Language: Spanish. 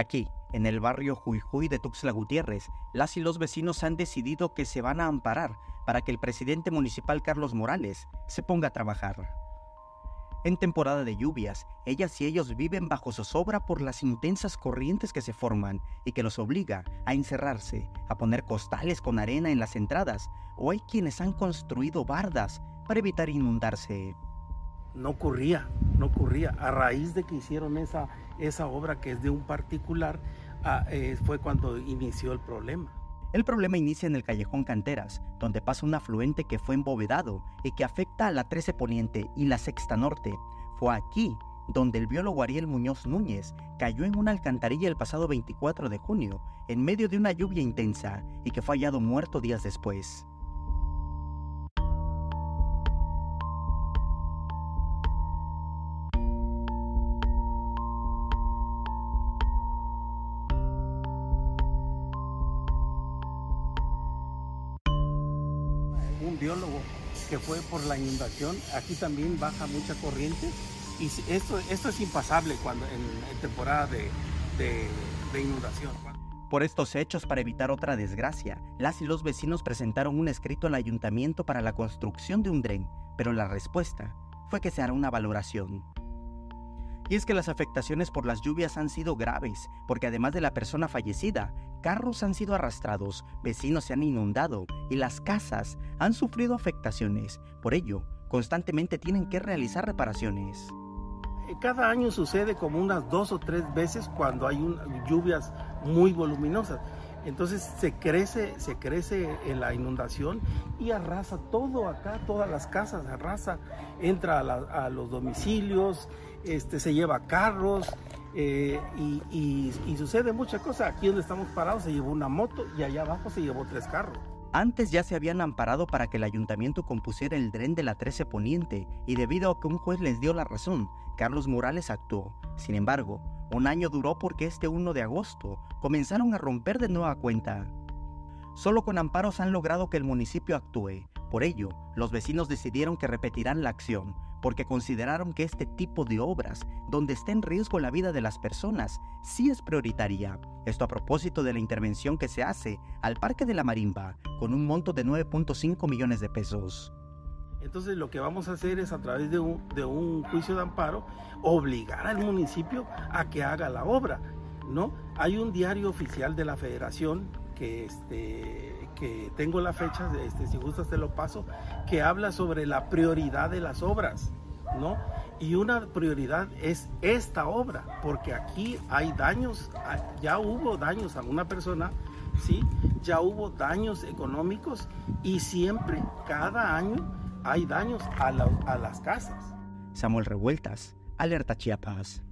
Aquí, en el barrio Jujuy de Tuxtla Gutiérrez, las y los vecinos han decidido que se van a amparar para que el presidente municipal Carlos Morales se ponga a trabajar. En temporada de lluvias, ellas y ellos viven bajo zozobra por las intensas corrientes que se forman y que los obliga a encerrarse, a poner costales con arena en las entradas, o hay quienes han construido bardas para evitar inundarse. No ocurría, no ocurría. A raíz de que hicieron esa, esa obra que es de un particular, ah, eh, fue cuando inició el problema. El problema inicia en el callejón Canteras, donde pasa un afluente que fue embovedado y que afecta a la 13 Poniente y la Sexta Norte. Fue aquí donde el biólogo Ariel Muñoz Núñez cayó en una alcantarilla el pasado 24 de junio, en medio de una lluvia intensa, y que fue hallado muerto días después. Un biólogo que fue por la inundación. Aquí también baja mucha corriente y esto, esto es impasable cuando en, temporada de, de inundación. Por estos hechos, para evitar otra desgracia, las y los vecinos presentaron un escrito al ayuntamiento para la construcción de un dren, pero la respuesta fue que se hará una valoración. Y es que las afectaciones por las lluvias han sido graves, porque además de la persona fallecida, carros han sido arrastrados, vecinos se han inundado y las casas han sufrido afectaciones. Por ello, constantemente tienen que realizar reparaciones. Eh, cada año sucede como unas dos o tres veces cuando hay lluvias muy voluminosas. Entonces se crece, se crece en la inundación y arrasa todo acá, todas las casas, arrasa, entra a los domicilios, este, se lleva carros eh, y, sucede muchas cosas. Aquí donde estamos parados se llevó una moto y allá abajo se llevó tres carros. Antes ya se habían amparado para que el ayuntamiento compusiera el dren de la 13 Poniente y debido a que un juez les dio la razón, Carlos Morales actuó. Sin embargo, un año duró porque este 1 de agosto comenzaron a romper de nueva cuenta. Solo con amparos han logrado que el municipio actúe. Por ello, los vecinos decidieron que repetirán la acción, porque consideraron que este tipo de obras, donde está en riesgo la vida de las personas, sí es prioritaria. Esto a propósito de la intervención que se hace al Parque de la Marimba, con un monto de 9.5 millones de pesos. Entonces lo que vamos a hacer es a través de un, de un, juicio de amparo obligar al municipio a que haga la obra. ¿no? Hay un diario oficial de la federación que, este, que tengo la fecha, este, si gustas te lo paso, que habla sobre la prioridad de las obras, ¿no? Y una prioridad es esta obra, porque aquí hay daños, ah, ya hubo daños a una persona, ¿sí? Ya hubo daños económicos y siempre, cada año, hay daños a, las casas. Samuel Revueltas, Alerta Chiapas.